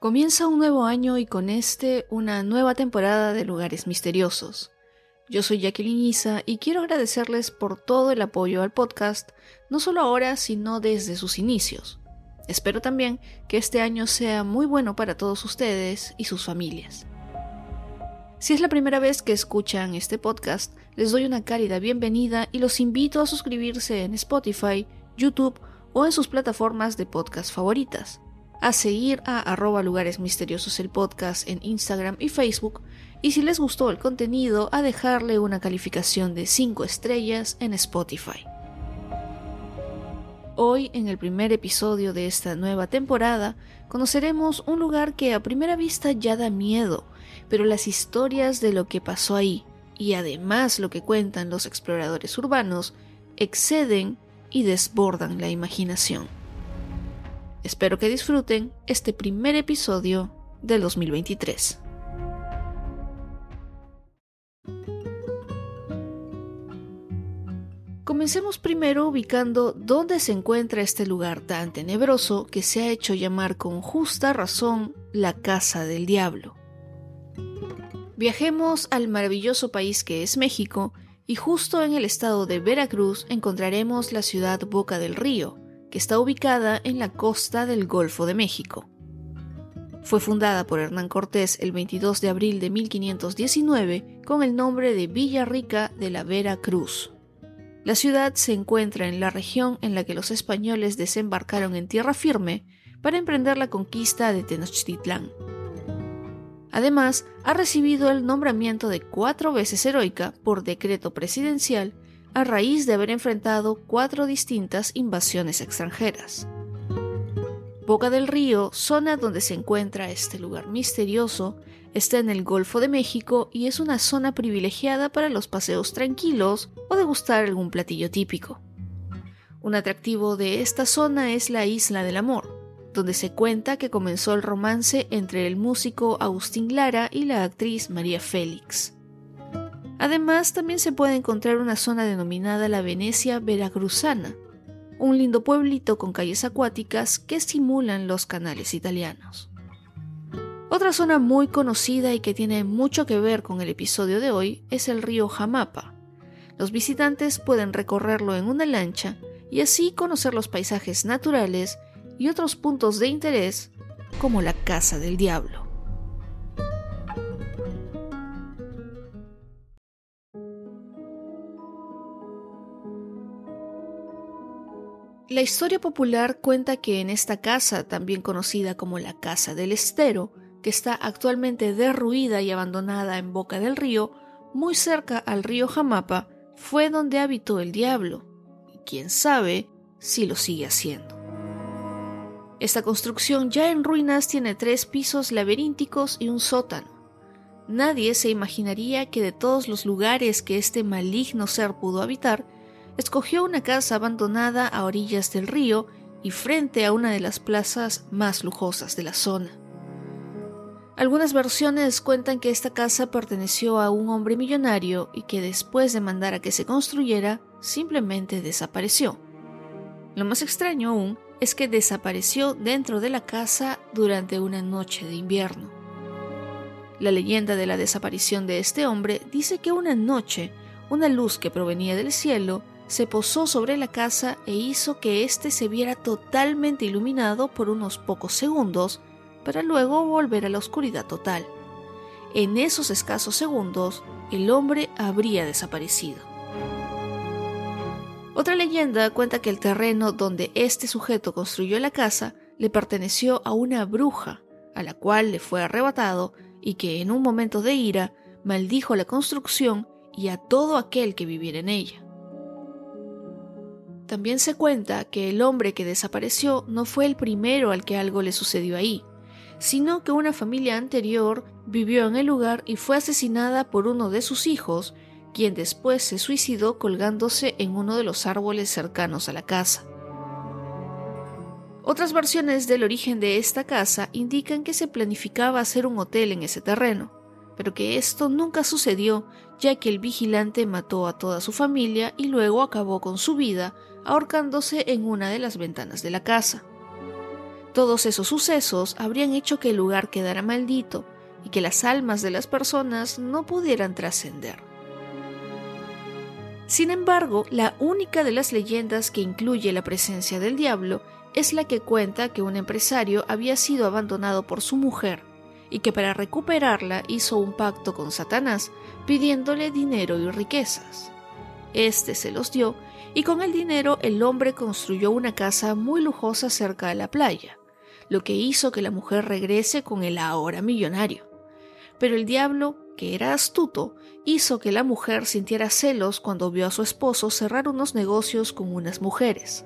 Comienza un nuevo año y con este una nueva temporada de Lugares Misteriosos. Yo soy Jacqueline Isa y quiero agradecerles por todo el apoyo al podcast, no solo ahora, sino desde sus inicios. Espero también que este año sea muy bueno para todos ustedes y sus familias. Si es la primera vez que escuchan este podcast, les doy una cálida bienvenida y los invito a suscribirse en Spotify, YouTube o en sus plataformas de podcast favoritas a seguir a arroba lugares misteriosos el podcast en Instagram y Facebook y si les gustó el contenido a dejarle una calificación de 5 estrellas en Spotify. Hoy, en el primer episodio de esta nueva temporada, conoceremos un lugar que a primera vista ya da miedo, pero las historias de lo que pasó ahí, y además lo que cuentan los exploradores urbanos, exceden y desbordan la imaginación. Espero que disfruten este primer episodio del 2023. Comencemos primero ubicando dónde se encuentra este lugar tan tenebroso que se ha hecho llamar con justa razón la Casa del Diablo. Viajemos al maravilloso país que es México y justo en el estado de Veracruz encontraremos la ciudad Boca del Río, que está ubicada en la costa del Golfo de México. Fue fundada por Hernán Cortés el 22 de abril de 1519 con el nombre de Villa Rica de la Vera Cruz. La ciudad se encuentra en la región en la que los españoles desembarcaron en tierra firme para emprender la conquista de Tenochtitlán. Además, ha recibido el nombramiento de cuatro veces heroica por decreto presidencial a raíz de haber enfrentado cuatro distintas invasiones extranjeras. Boca del Río, zona donde se encuentra este lugar misterioso, está en el Golfo de México y es una zona privilegiada para los paseos tranquilos o degustar algún platillo típico. Un atractivo de esta zona es la Isla del Amor, donde se cuenta que comenzó el romance entre el músico Agustín Lara y la actriz María Félix. Además, también se puede encontrar una zona denominada la Venecia Veracruzana, un lindo pueblito con calles acuáticas que simulan los canales italianos. Otra zona muy conocida y que tiene mucho que ver con el episodio de hoy es el río Jamapa. Los visitantes pueden recorrerlo en una lancha y así conocer los paisajes naturales y otros puntos de interés como la Casa del Diablo. La historia popular cuenta que en esta casa, también conocida como la Casa del Estero, que está actualmente derruida y abandonada en boca del río, muy cerca al río Jamapa, fue donde habitó el diablo, y quién sabe si lo sigue haciendo. Esta construcción ya en ruinas tiene tres pisos laberínticos y un sótano. Nadie se imaginaría que de todos los lugares que este maligno ser pudo habitar, escogió una casa abandonada a orillas del río y frente a una de las plazas más lujosas de la zona. Algunas versiones cuentan que esta casa perteneció a un hombre millonario y que después de mandar a que se construyera, simplemente desapareció. Lo más extraño aún es que desapareció dentro de la casa durante una noche de invierno. La leyenda de la desaparición de este hombre dice que una noche, una luz que provenía del cielo se posó sobre la casa e hizo que éste se viera totalmente iluminado por unos pocos segundos, para luego volver a la oscuridad total. En esos escasos segundos, el hombre habría desaparecido. Otra leyenda cuenta que el terreno donde este sujeto construyó la casa le perteneció a una bruja, a la cual le fue arrebatado y que en un momento de ira maldijo la construcción y a todo aquel que viviera en ella. También se cuenta que el hombre que desapareció no fue el primero al que algo le sucedió ahí, sino que una familia anterior vivió en el lugar y fue asesinada por uno de sus hijos, quien después se suicidó colgándose en uno de los árboles cercanos a la casa. Otras versiones del origen de esta casa indican que se planificaba hacer un hotel en ese terreno, pero que esto nunca sucedió ya que el vigilante mató a toda su familia y luego acabó con su vida ahorcándose en una de las ventanas de la casa. Todos esos sucesos habrían hecho que el lugar quedara maldito y que las almas de las personas no pudieran trascender. Sin embargo, la única de las leyendas que incluye la presencia del diablo es la que cuenta que un empresario había sido abandonado por su mujer y que para recuperarla hizo un pacto con Satanás pidiéndole dinero y riquezas. Este se los dio y con el dinero el hombre construyó una casa muy lujosa cerca de la playa, lo que hizo que la mujer regrese con el ahora millonario. Pero el diablo, que era astuto, hizo que la mujer sintiera celos cuando vio a su esposo cerrar unos negocios con unas mujeres.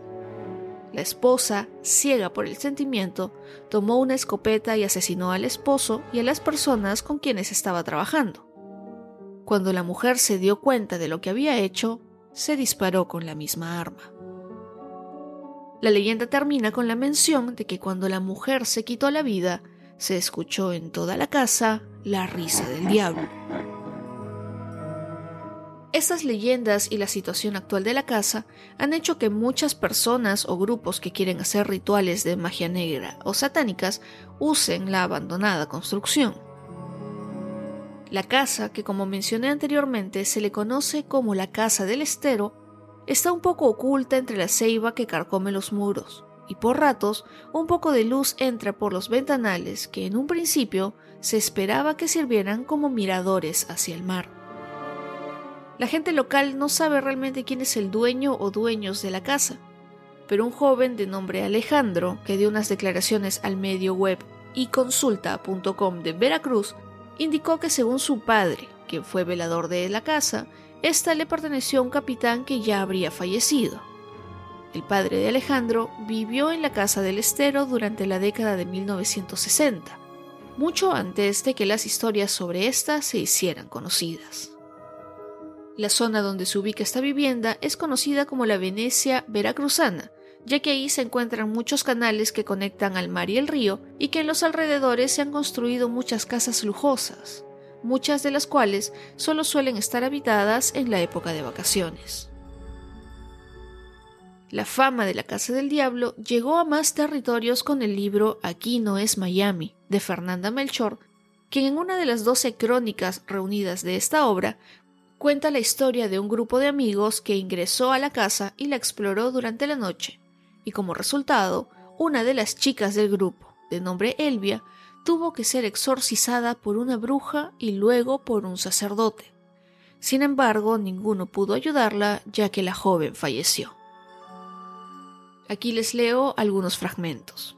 La esposa, ciega por el sentimiento, tomó una escopeta y asesinó al esposo y a las personas con quienes estaba trabajando. Cuando la mujer se dio cuenta de lo que había hecho, se disparó con la misma arma. La leyenda termina con la mención de que cuando la mujer se quitó la vida, se escuchó en toda la casa la risa del diablo. Estas leyendas y la situación actual de la casa han hecho que muchas personas o grupos que quieren hacer rituales de magia negra o satánicas usen la abandonada construcción. La casa, que como mencioné anteriormente se le conoce como la Casa del Estero, está un poco oculta entre la ceiba que carcome los muros, y por ratos un poco de luz entra por los ventanales que en un principio se esperaba que sirvieran como miradores hacia el mar. La gente local no sabe realmente quién es el dueño o dueños de la casa, pero un joven de nombre Alejandro, que dio unas declaraciones al medio web y consulta.com de Veracruz, indicó que según su padre, quien fue velador de la casa, esta le perteneció a un capitán que ya habría fallecido. El padre de Alejandro vivió en la casa del estero durante la década de 1960, mucho antes de que las historias sobre esta se hicieran conocidas. La zona donde se ubica esta vivienda es conocida como la Venecia veracruzana, ya que ahí se encuentran muchos canales que conectan al mar y el río y que en los alrededores se han construido muchas casas lujosas, muchas de las cuales solo suelen estar habitadas en la época de vacaciones. La fama de la Casa del Diablo llegó a más territorios con el libro Aquí no es Miami, de Fernanda Melchor, quien en una de las doce crónicas reunidas de esta obra cuenta la historia de un grupo de amigos que ingresó a la casa y la exploró durante la noche, y como resultado, una de las chicas del grupo, de nombre Elvia, tuvo que ser exorcizada por una bruja y luego por un sacerdote. Sin embargo, ninguno pudo ayudarla ya que la joven falleció. Aquí les leo algunos fragmentos.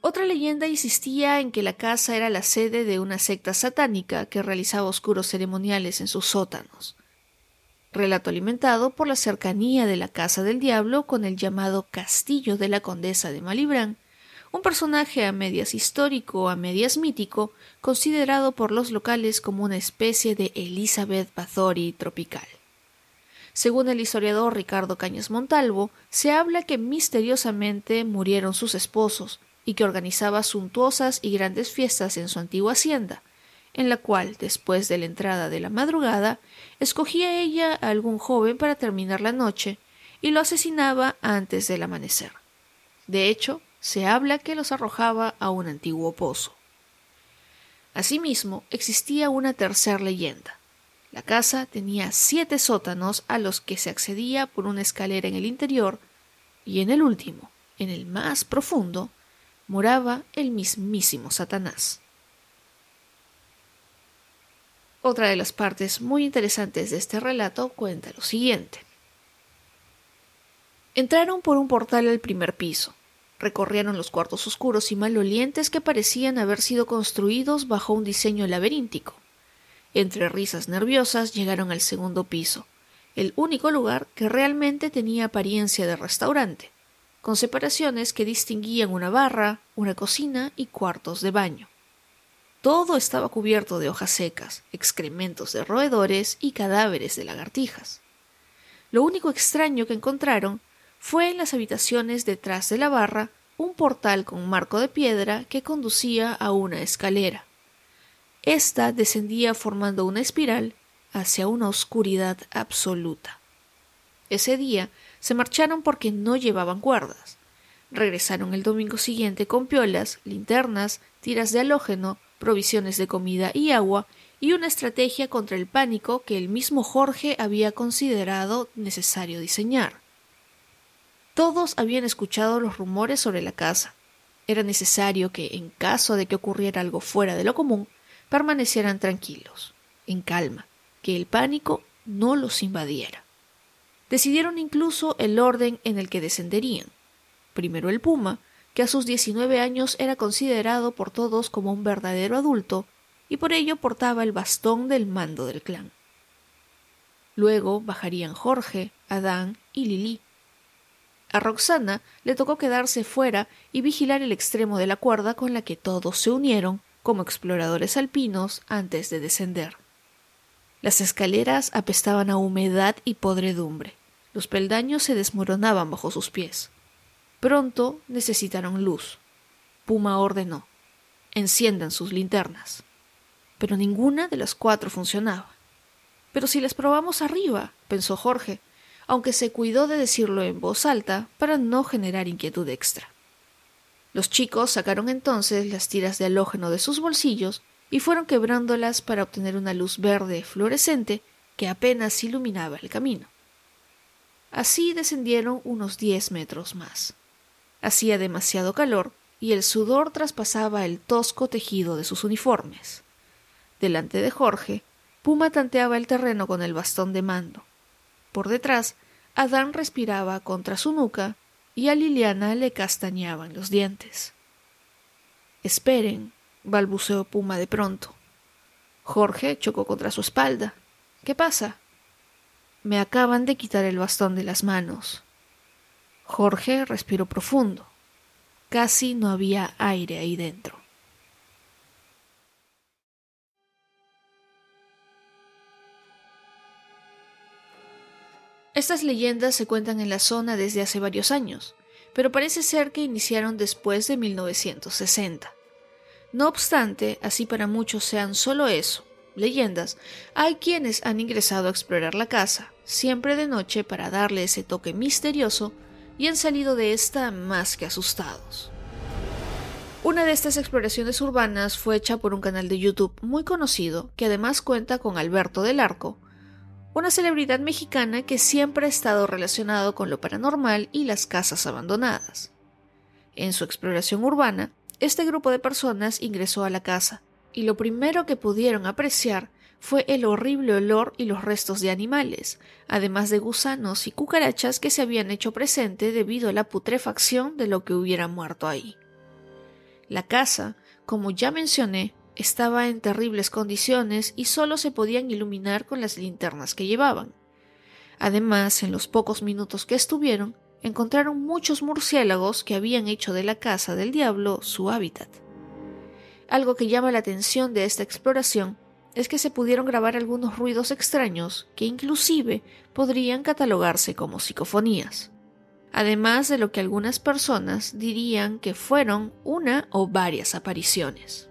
Otra leyenda insistía en que la casa era la sede de una secta satánica que realizaba oscuros ceremoniales en sus sótanos relato alimentado por la cercanía de la casa del diablo con el llamado castillo de la condesa de Malibrán, un personaje a medias histórico, a medias mítico, considerado por los locales como una especie de Elizabeth Bathory tropical. Según el historiador Ricardo Cañas Montalvo, se habla que misteriosamente murieron sus esposos y que organizaba suntuosas y grandes fiestas en su antigua hacienda, en la cual, después de la entrada de la madrugada, escogía ella a algún joven para terminar la noche y lo asesinaba antes del amanecer. De hecho, se habla que los arrojaba a un antiguo pozo. Asimismo, existía una tercera leyenda. La casa tenía siete sótanos a los que se accedía por una escalera en el interior, y en el último, en el más profundo, moraba el mismísimo Satanás. Otra de las partes muy interesantes de este relato cuenta lo siguiente. Entraron por un portal al primer piso, recorrieron los cuartos oscuros y malolientes que parecían haber sido construidos bajo un diseño laberíntico. Entre risas nerviosas llegaron al segundo piso, el único lugar que realmente tenía apariencia de restaurante, con separaciones que distinguían una barra, una cocina y cuartos de baño. Todo estaba cubierto de hojas secas, excrementos de roedores y cadáveres de lagartijas. Lo único extraño que encontraron fue en las habitaciones detrás de la barra un portal con marco de piedra que conducía a una escalera. Esta descendía formando una espiral hacia una oscuridad absoluta. Ese día se marcharon porque no llevaban cuerdas. Regresaron el domingo siguiente con piolas, linternas, tiras de halógeno, provisiones de comida y agua y una estrategia contra el pánico que el mismo Jorge había considerado necesario diseñar. Todos habían escuchado los rumores sobre la casa. Era necesario que, en caso de que ocurriera algo fuera de lo común, permanecieran tranquilos, en calma, que el pánico no los invadiera. Decidieron incluso el orden en el que descenderían. Primero el puma, que a sus 19 años era considerado por todos como un verdadero adulto y por ello portaba el bastón del mando del clan. Luego bajarían Jorge, Adán y Lili. A Roxana le tocó quedarse fuera y vigilar el extremo de la cuerda con la que todos se unieron como exploradores alpinos antes de descender. Las escaleras apestaban a humedad y podredumbre. Los peldaños se desmoronaban bajo sus pies. Pronto necesitaron luz. Puma ordenó. Enciendan sus linternas. Pero ninguna de las cuatro funcionaba. Pero si las probamos arriba, pensó Jorge, aunque se cuidó de decirlo en voz alta para no generar inquietud extra. Los chicos sacaron entonces las tiras de halógeno de sus bolsillos y fueron quebrándolas para obtener una luz verde fluorescente que apenas iluminaba el camino. Así descendieron unos diez metros más. Hacía demasiado calor y el sudor traspasaba el tosco tejido de sus uniformes. Delante de Jorge, Puma tanteaba el terreno con el bastón de mando. Por detrás, Adán respiraba contra su nuca y a Liliana le castañaban los dientes. Esperen, balbuceó Puma de pronto. Jorge chocó contra su espalda. ¿Qué pasa? Me acaban de quitar el bastón de las manos. Jorge respiró profundo. Casi no había aire ahí dentro. Estas leyendas se cuentan en la zona desde hace varios años, pero parece ser que iniciaron después de 1960. No obstante, así para muchos sean solo eso, leyendas, hay quienes han ingresado a explorar la casa, siempre de noche para darle ese toque misterioso, y han salido de esta más que asustados. Una de estas exploraciones urbanas fue hecha por un canal de YouTube muy conocido, que además cuenta con Alberto del Arco, una celebridad mexicana que siempre ha estado relacionado con lo paranormal y las casas abandonadas. En su exploración urbana, este grupo de personas ingresó a la casa, y lo primero que pudieron apreciar fue el horrible olor y los restos de animales, además de gusanos y cucarachas que se habían hecho presente debido a la putrefacción de lo que hubiera muerto ahí. La casa, como ya mencioné, estaba en terribles condiciones y solo se podían iluminar con las linternas que llevaban. Además, en los pocos minutos que estuvieron, encontraron muchos murciélagos que habían hecho de la casa del diablo su hábitat. Algo que llama la atención de esta exploración es que se pudieron grabar algunos ruidos extraños que inclusive podrían catalogarse como psicofonías, además de lo que algunas personas dirían que fueron una o varias apariciones.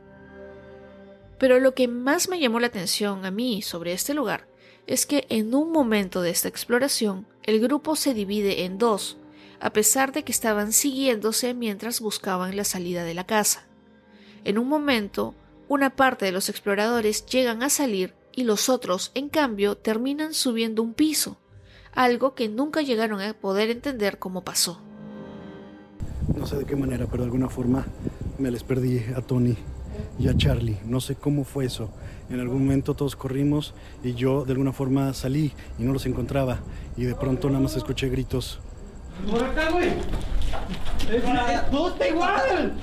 Pero lo que más me llamó la atención a mí sobre este lugar es que en un momento de esta exploración el grupo se divide en dos, a pesar de que estaban siguiéndose mientras buscaban la salida de la casa. En un momento, una parte de los exploradores llegan a salir y los otros, en cambio, terminan subiendo un piso, algo que nunca llegaron a poder entender cómo pasó. No sé de qué manera, pero de alguna forma me les perdí a Tony y a Charlie. No sé cómo fue eso. En algún momento todos corrimos y yo de alguna forma salí y no los encontraba. Y de pronto nada más escuché gritos. ¡Por acá, güey! ¡Todo está igual!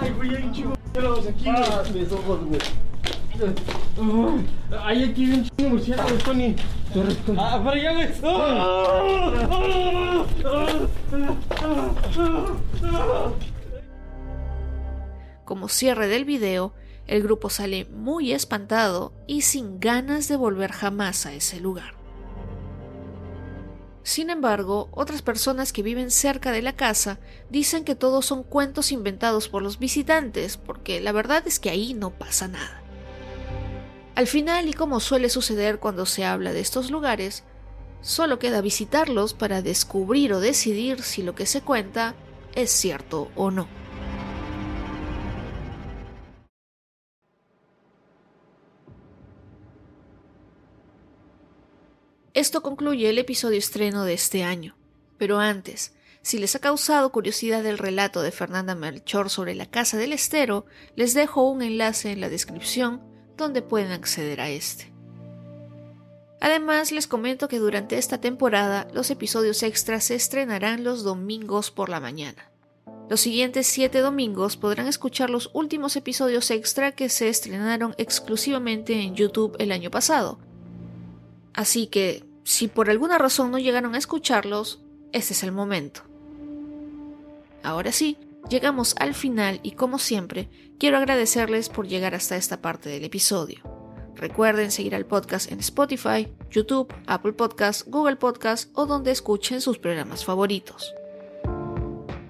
¡Ay, güey, hay un chingo de murciélagos aquí, güey! mis ojos, güey! Hay aquí un chingo de murciélagos, Tony. ¡Ah, para allá, güey! Como cierre del video, el grupo sale muy espantado y sin ganas de volver jamás a ese lugar. Sin embargo, otras personas que viven cerca de la casa dicen que todos son cuentos inventados por los visitantes, porque la verdad es que ahí no pasa nada. Al final, y como suele suceder cuando se habla de estos lugares, solo queda visitarlos para descubrir o decidir si lo que se cuenta es cierto o no. Esto concluye el episodio estreno de este año. Pero antes, si les ha causado curiosidad el relato de Fernanda Melchor sobre la Casa del Estero, les dejo un enlace en la descripción donde pueden acceder a este. Además, les comento que durante esta temporada los episodios extras se estrenarán los domingos por la mañana. Los siguientes siete domingos podrán escuchar los últimos episodios extra que se estrenaron exclusivamente en YouTube el año pasado. Así que si por alguna razón no llegaron a escucharlos, este es el momento. Ahora sí, llegamos al final y como siempre, quiero agradecerles por llegar hasta esta parte del episodio. Recuerden seguir al podcast en Spotify, YouTube, Apple Podcasts, Google Podcasts o donde escuchen sus programas favoritos.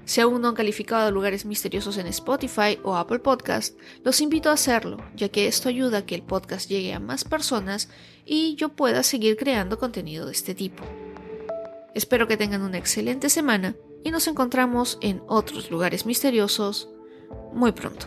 Si aún no han calificado lugares misteriosos en Spotify o Apple Podcast, los invito a hacerlo, ya que esto ayuda a que el podcast llegue a más personas y yo pueda seguir creando contenido de este tipo. Espero que tengan una excelente semana y nos encontramos en otros lugares misteriosos muy pronto.